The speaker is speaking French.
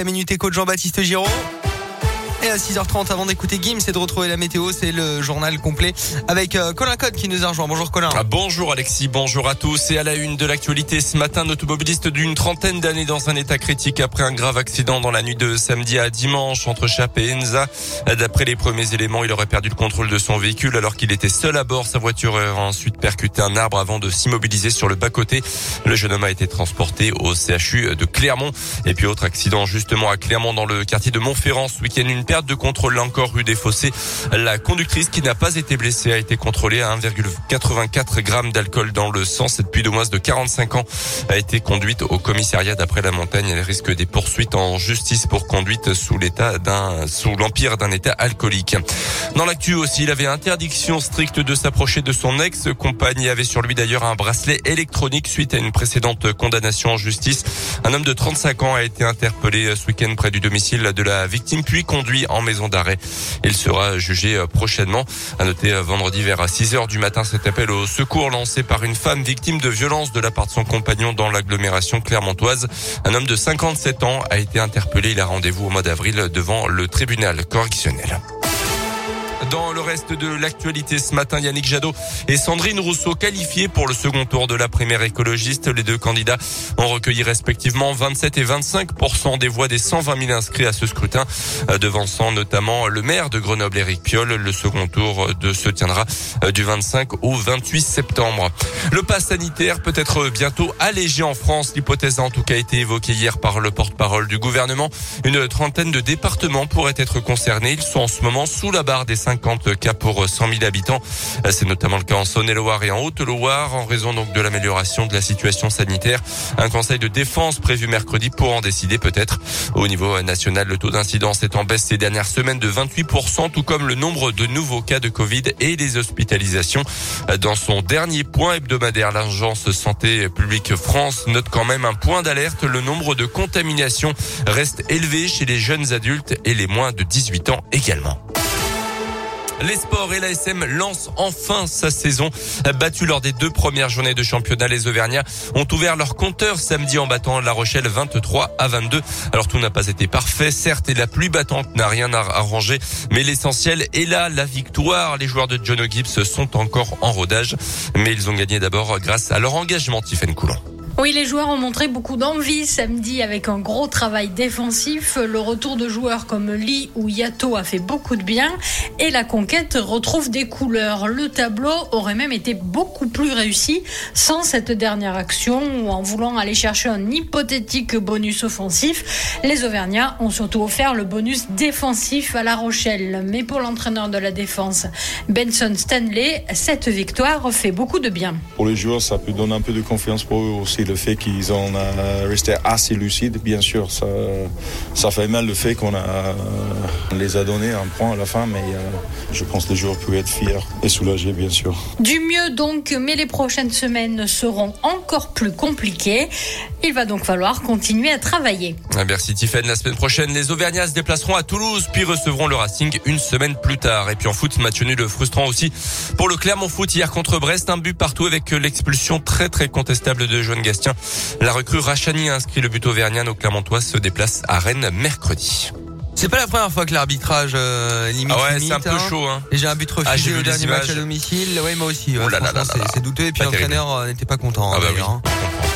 La minute éco de Jean-Baptiste Giraud? Et à 6h30, avant d'écouter Gim, c'est de retrouver la météo. C'est le journal complet avec euh, Colin Code qui nous a rejoint. Bonjour Colin. Ah, bonjour Alexis, bonjour à tous. Et à la une de l'actualité ce matin, un automobiliste d'une trentaine d'années dans un état critique après un grave accident dans la nuit de samedi à dimanche entre Chap et Enza. D'après les premiers éléments, il aurait perdu le contrôle de son véhicule alors qu'il était seul à bord. Sa voiture aurait ensuite percuté un arbre avant de s'immobiliser sur le bas-côté. Le jeune homme a été transporté au CHU de Clermont. Et puis autre accident justement à Clermont dans le quartier de Montferrand ce week-end. Une perte de contrôle là encore rue des Fossés. La conductrice qui n'a pas été blessée a été contrôlée à 1,84 grammes d'alcool dans le sang. Cette demoise de 45 ans a été conduite au commissariat d'après la montagne. Elle risque des poursuites en justice pour conduite sous l'état d'un, sous l'empire d'un état alcoolique. Dans l'actu aussi, il avait interdiction stricte de s'approcher de son ex-compagne. Il avait sur lui d'ailleurs un bracelet électronique suite à une précédente condamnation en justice. Un homme de 35 ans a été interpellé ce week-end près du domicile de la victime puis conduit en maison d'arrêt. Il sera jugé euh, prochainement. À noter euh, vendredi vers 6 heures du matin cet appel au secours lancé par une femme victime de violence de la part de son compagnon dans l'agglomération clermontoise. Un homme de 57 ans a été interpellé. Il a rendez-vous au mois d'avril devant le tribunal correctionnel. Dans le reste de l'actualité ce matin, Yannick Jadot et Sandrine Rousseau qualifiés pour le second tour de la primaire écologiste. Les deux candidats ont recueilli respectivement 27 et 25% des voix des 120 000 inscrits à ce scrutin, devançant notamment le maire de Grenoble, Éric Piolle. Le second tour de se tiendra du 25 au 28 septembre. Le pass sanitaire peut être bientôt allégé en France. L'hypothèse a en tout cas été évoquée hier par le porte-parole du gouvernement. Une trentaine de départements pourraient être concernés. Ils sont en ce moment sous la barre des 50 cas pour 100 000 habitants. C'est notamment le cas en Saône-et-Loire et en Haute-Loire en raison donc de l'amélioration de la situation sanitaire. Un conseil de défense prévu mercredi pour en décider peut-être. Au niveau national, le taux d'incidence est en baisse ces dernières semaines de 28%, tout comme le nombre de nouveaux cas de Covid et les hospitalisations. Dans son dernier point hebdomadaire, l'agence Santé publique France note quand même un point d'alerte. Le nombre de contaminations reste élevé chez les jeunes adultes et les moins de 18 ans également. Les sports et l'ASM lancent enfin sa saison. Battu lors des deux premières journées de championnat, les Auvergnats ont ouvert leur compteur samedi en battant La Rochelle 23 à 22. Alors tout n'a pas été parfait, certes, et la pluie battante n'a rien arrangé, mais l'essentiel est là, la victoire. Les joueurs de John Gibbs sont encore en rodage, mais ils ont gagné d'abord grâce à leur engagement, Tiffen Coulon. Oui, les joueurs ont montré beaucoup d'envie samedi avec un gros travail défensif. Le retour de joueurs comme Lee ou Yato a fait beaucoup de bien et la conquête retrouve des couleurs. Le tableau aurait même été beaucoup plus réussi sans cette dernière action ou en voulant aller chercher un hypothétique bonus offensif. Les Auvergnats ont surtout offert le bonus défensif à La Rochelle. Mais pour l'entraîneur de la défense, Benson Stanley, cette victoire fait beaucoup de bien. Pour les joueurs, ça peut donner un peu de confiance pour eux aussi le fait qu'ils ont euh, resté assez lucides, bien sûr, ça, ça fait mal le fait qu'on a, les a donné un point à la fin, mais euh, je pense que les joueurs peuvent être fiers et soulagés, bien sûr. Du mieux donc, mais les prochaines semaines seront encore plus compliquées. Il va donc falloir continuer à travailler. Ah, merci Tiffen. La semaine prochaine, les Auvergnats se déplaceront à Toulouse, puis recevront le Racing une semaine plus tard. Et puis en foot, match nul frustrant aussi pour le Clermont Foot hier contre Brest, un but partout avec l'expulsion très très contestable de Joan La recrue Rachani a inscrit le but auvergnat. Nos Clermontois se déplace à Rennes mercredi. C'est pas la première fois que l'arbitrage euh, limite. Ah ouais, c'est un peu hein. chaud. Hein. J'ai un but refusé ah, au dernier match à domicile. Ouais, moi aussi. Oh c'est douteux. Et puis l'entraîneur euh, n'était pas content. Ah hein, bah oui.